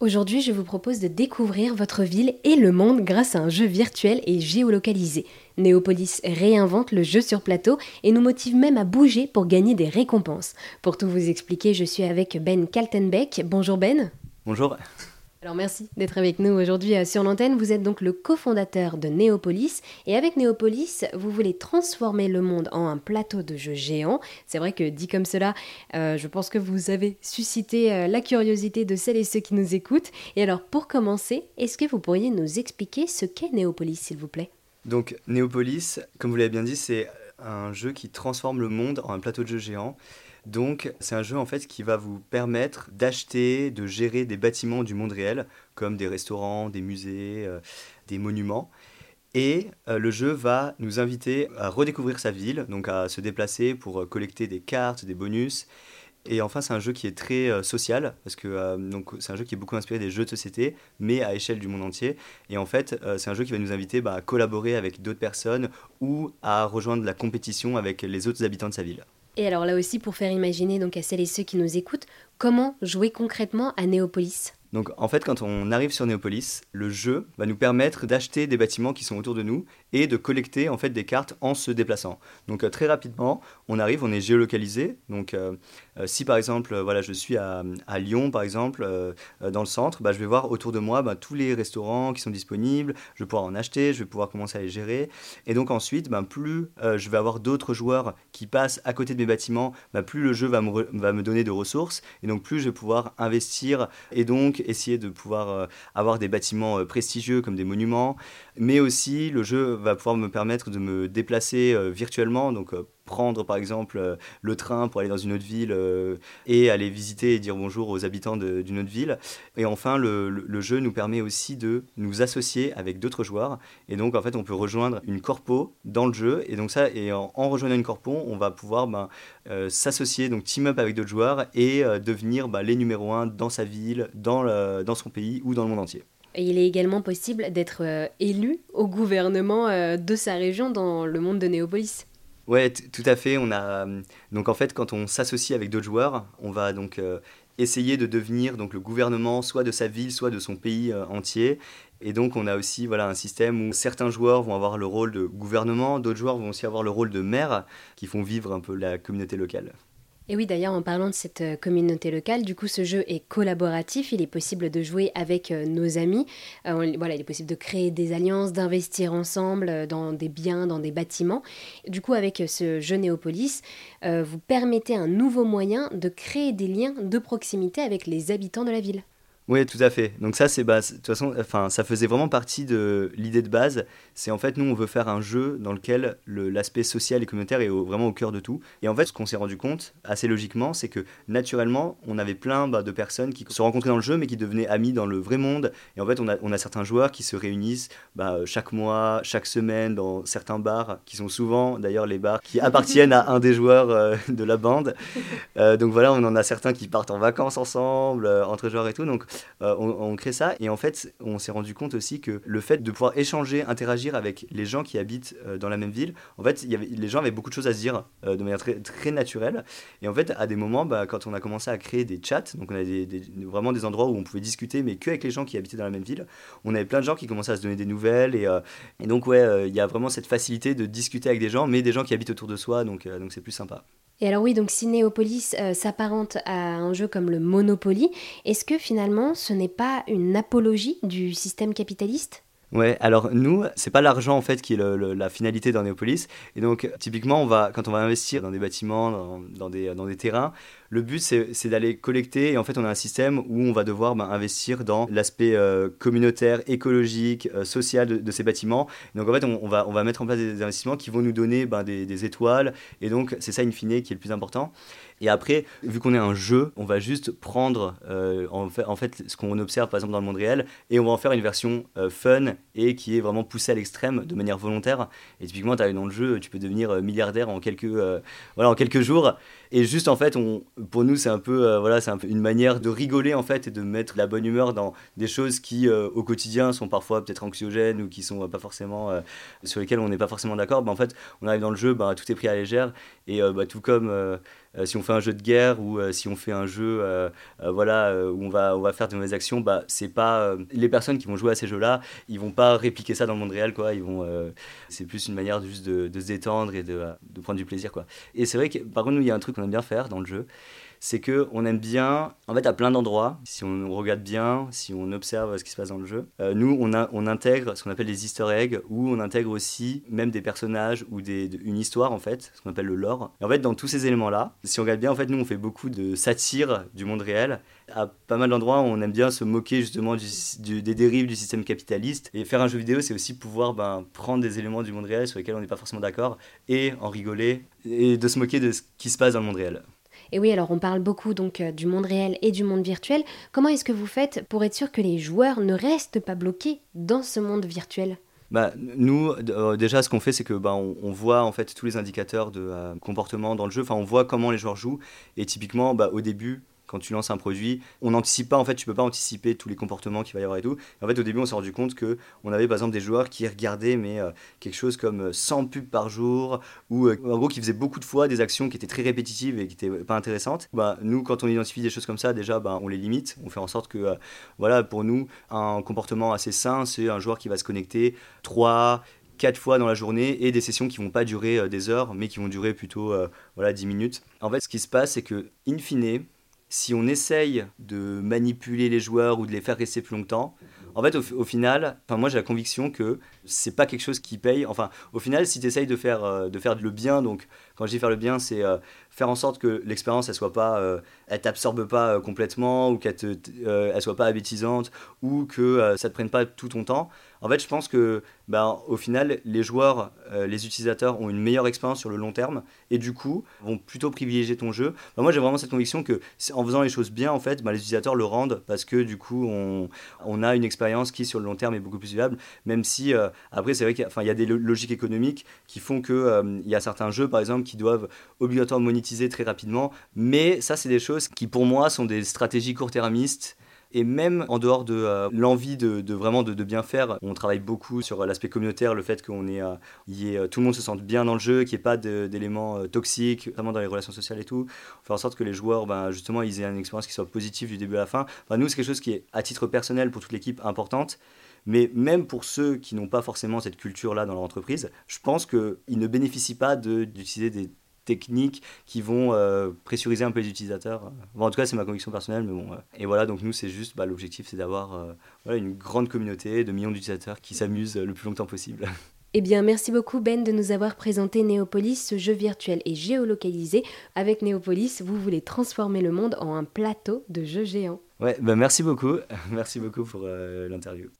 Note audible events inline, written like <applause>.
Aujourd'hui, je vous propose de découvrir votre ville et le monde grâce à un jeu virtuel et géolocalisé. Néopolis réinvente le jeu sur plateau et nous motive même à bouger pour gagner des récompenses. Pour tout vous expliquer, je suis avec Ben Kaltenbeck. Bonjour Ben. Bonjour. Alors merci d'être avec nous aujourd'hui euh, sur l'antenne. Vous êtes donc le cofondateur de Néopolis et avec Néopolis, vous voulez transformer le monde en un plateau de jeux géant. C'est vrai que dit comme cela, euh, je pense que vous avez suscité euh, la curiosité de celles et ceux qui nous écoutent. Et alors pour commencer, est-ce que vous pourriez nous expliquer ce qu'est Néopolis s'il vous plaît? Donc Néopolis, comme vous l'avez bien dit, c'est un jeu qui transforme le monde en un plateau de jeux géant. Donc c'est un jeu en fait qui va vous permettre d'acheter, de gérer des bâtiments du monde réel, comme des restaurants, des musées, euh, des monuments. Et euh, le jeu va nous inviter à redécouvrir sa ville, donc à se déplacer pour euh, collecter des cartes, des bonus. Et enfin, c'est un jeu qui est très social, parce que c'est un jeu qui est beaucoup inspiré des jeux de société, mais à échelle du monde entier. Et en fait, c'est un jeu qui va nous inviter bah, à collaborer avec d'autres personnes ou à rejoindre la compétition avec les autres habitants de sa ville. Et alors là aussi, pour faire imaginer donc à celles et ceux qui nous écoutent, comment jouer concrètement à Néopolis? Donc en fait, quand on arrive sur Néopolis, le jeu va nous permettre d'acheter des bâtiments qui sont autour de nous et de collecter en fait des cartes en se déplaçant. Donc euh, très rapidement, on arrive, on est géolocalisé. Donc euh, euh, si par exemple, voilà, je suis à, Lyon par exemple, dans le centre, bah, je vais voir autour de moi bah, tous les restaurants qui sont disponibles. Je vais pouvoir en acheter, je vais pouvoir commencer à les gérer. Et donc ensuite, bah, plus je vais avoir d'autres joueurs qui passent à côté de mes bâtiments, plus le jeu va me, va me donner de ressources et donc plus je vais pouvoir investir et donc essayer de pouvoir avoir des bâtiments prestigieux comme des monuments, mais aussi le jeu va pouvoir me permettre de me déplacer euh, virtuellement, donc prendre par exemple le train pour aller dans une autre ville et aller visiter et dire bonjour aux habitants d'une autre ville. Et enfin, le, jeu nous permet aussi de nous associer avec d'autres joueurs. Et donc, en fait, on peut rejoindre une corpo dans le jeu. Et donc, ça, et en, rejoignant une corpo, on va pouvoir ben, s'associer, donc team up avec d'autres joueurs et devenir ben, les numéros 1 dans sa ville, dans, dans son pays ou dans le monde entier. Et il est également possible d'être euh, élu au gouvernement euh, de sa région dans le monde de Néopolis. Ouais, tout à fait. On a euh, donc en fait quand on s'associe avec d'autres joueurs, on va donc essayer de devenir donc le gouvernement soit de sa ville, soit de son pays entier. Et donc on a aussi voilà un système où certains joueurs vont avoir le rôle de gouvernement, d'autres joueurs vont aussi avoir le rôle de maire, qui font vivre un peu la communauté locale. Et oui, d'ailleurs, en parlant de cette euh, communauté locale, du coup, ce jeu est collaboratif. Il est possible de jouer avec euh, nos amis. Euh, voilà, il est possible de créer des alliances, d'investir ensemble dans des biens, dans des bâtiments. Du coup, avec ce jeu Néopolis, vous permettez un nouveau moyen de créer des liens de proximité avec les habitants de la ville. Oui, tout à fait. Donc ça, c'est bah, de toute façon, enfin, ça faisait vraiment partie de l'idée de base. C'est en fait, nous, on veut faire un jeu dans lequel l'aspect social et communautaire est vraiment au cœur de tout. Et en fait, ce qu'on s'est rendu compte, assez logiquement, c'est que naturellement, on avait plein bah, de personnes qui se rencontraient dans le jeu, mais qui devenaient amis dans le vrai monde. Et en fait, on a, on a certains joueurs qui se réunissent bah, chaque mois, chaque semaine, dans certains bars, qui sont souvent, d'ailleurs, les bars qui appartiennent à un des joueurs euh, de la bande. Euh, donc voilà, on en a certains qui partent en vacances ensemble, euh, entre joueurs et tout. Donc euh, on, crée ça. Et en fait, on s'est rendu compte aussi que le fait de pouvoir échanger, interagir avec les gens qui habitent euh, dans la même ville, en fait, y avait, les gens avaient beaucoup de choses à se dire euh, de manière très, très naturelle. Et en fait, à des moments, bah, quand on a commencé à créer des chats, donc on a vraiment des endroits où on pouvait discuter, mais que avec les gens qui habitaient dans la même ville, on avait plein de gens qui commençaient à se donner des nouvelles. Et, et donc, ouais, il y a vraiment cette facilité de discuter avec des gens, mais des gens qui habitent autour de soi, donc donc c'est plus sympa. Et alors oui, donc si Néopolis euh, s'apparente à un jeu comme le Monopoly, est-ce que finalement ce n'est pas une apologie du système capitaliste? Ouais, alors nous, c'est pas l'argent en fait qui est la finalité dans Néopolis. Et donc, typiquement, on va, quand on va investir dans des bâtiments, dans, des, dans des terrains, le but c'est d'aller collecter. Et en fait, on a un système où on va devoir ben, investir dans l'aspect euh, communautaire, écologique, euh, social de, ces bâtiments. donc, en fait, on, va, on va mettre en place des, investissements qui vont nous donner ben, des, étoiles. Et donc, c'est ça, in fine, qui est le plus important. Et après, vu qu'on est un jeu, on va juste prendre euh, en, fait, ce qu'on observe par exemple dans le monde réel et on va en faire une version fun et qui est vraiment poussée à l'extrême de manière volontaire. Et typiquement, tu dans le jeu, tu peux devenir euh, milliardaire en quelques, voilà, en quelques jours. Et juste en fait, on, pour nous, c'est un, peu, voilà, un peu une manière de rigoler en fait et de mettre la bonne humeur dans des choses qui au quotidien sont parfois peut-être anxiogènes ou qui sont pas forcément sur lesquelles on n'est pas forcément d'accord. Bah, en fait, on arrive dans le jeu, bah, tout est pris à légère et bah, tout comme si on fait un jeu de guerre ou si on fait un jeu voilà, où on va, on va faire de mauvaises actions, bah, c'est pas les personnes qui vont jouer à ces jeux-là, ils vont pas répliquer ça dans le monde réel. Quoi. Ils vont, c'est plus une manière juste de, de se détendre et de, de, prendre du plaisir. Quoi. Et c'est vrai que par contre, nous, il y a un truc qu'on aime bien faire dans le jeu c'est que on aime bien, en fait, à plein d'endroits, si on regarde bien, si on observe ce qui se passe dans le jeu, euh, nous, on, intègre ce qu'on appelle des easter eggs, où on intègre aussi même des personnages ou des, une histoire, en fait, ce qu'on appelle le lore. Et en fait, dans tous ces éléments-là, si on regarde bien, en fait, nous, on fait beaucoup de satire du monde réel. À pas mal d'endroits, on aime bien se moquer justement des dérives du système capitaliste. Et faire un jeu vidéo, c'est aussi pouvoir ben, prendre des éléments du monde réel sur lesquels on n'est pas forcément d'accord et en rigoler et de se moquer de ce qui se passe dans le monde réel. Et oui, alors on parle beaucoup donc euh, du monde réel et du monde virtuel. Comment est-ce que vous faites pour être sûr que les joueurs ne restent pas bloqués dans ce monde virtuel? Bah, nous, euh, déjà, ce qu'on fait, c'est que bah, on, voit en fait tous les indicateurs de euh, comportement dans le jeu. Enfin, on voit comment les joueurs jouent. Et typiquement, bah, au début, quand tu lances un produit, on n'anticipe pas, en fait, tu peux pas anticiper tous les comportements qu'il va y avoir et tout. en fait, au début, on s'est rendu compte que on avait par exemple des joueurs qui regardaient mais euh, quelque chose comme 100 euh, pubs par jour ou euh, en gros qui faisaient beaucoup de fois des actions qui étaient très répétitives et qui étaient pas intéressantes. Bah, nous, quand on identifie des choses comme ça, déjà, bah, on les limite. On fait en sorte que, voilà, pour nous, un comportement assez sain, c'est un joueur qui va se connecter 3 quatre fois dans la journée et des sessions qui vont pas durer des heures mais qui vont durer plutôt voilà 10 minutes. En fait, ce qui se passe c'est que in fine, si on essaye de manipuler les joueurs ou de les faire rester plus longtemps, en fait, au, final, enfin, moi j'ai la conviction que c'est pas quelque chose qui paye. Enfin, au final, si tu essayes de faire, euh, de faire le bien, donc quand je dis faire le bien, c'est euh, faire en sorte que l'expérience elle soit pas, euh, elle t'absorbe pas complètement ou qu'elle elle soit pas abétisante ou que ça te prenne pas tout ton temps. En fait, je pense que, ben, au final, les joueurs, les utilisateurs ont une meilleure expérience sur le long terme et du coup vont plutôt privilégier ton jeu. Ben, moi, j'ai vraiment cette conviction que en faisant les choses bien, en fait, ben, les utilisateurs le rendent parce que du coup, on, a une expérience qui sur le long terme est beaucoup plus viable, même si après, c'est vrai qu'il y, a des logiques économiques qui font qu'il euh, y a certains jeux, par exemple, qui doivent obligatoirement monétiser très rapidement. Mais ça, c'est des choses qui, pour moi, sont des stratégies court-termistes et même en dehors de euh, l'envie de, vraiment de, bien faire, on travaille beaucoup sur l'aspect communautaire, le fait qu'on ait, euh, ait, tout le monde se sente bien dans le jeu, qu'il n'y ait pas d'éléments toxiques, notamment dans les relations sociales et tout. Faire en sorte que les joueurs, ben, justement, ils aient une expérience qui soit positive du début à la fin. Nous, c'est quelque chose qui est, à titre personnel, pour toute l'équipe, importante. Mais même pour ceux qui n'ont pas forcément cette culture-là dans leur entreprise, je pense qu'ils ne bénéficient pas d'utiliser des techniques qui vont euh, pressuriser un peu les utilisateurs. en tout cas, c'est ma conviction personnelle, mais bon. et voilà, donc nous, c'est juste, bah, l'objectif, c'est d'avoir euh, voilà, une grande communauté de millions d'utilisateurs qui s'amusent le plus longtemps possible. <laughs> Eh bien, merci beaucoup Ben de nous avoir présenté Néopolis, ce jeu virtuel et géolocalisé. Avec Néopolis, vous voulez transformer le monde en un plateau de jeux géants. Ouais, bah merci beaucoup. <laughs> Merci beaucoup pour euh, l'interview.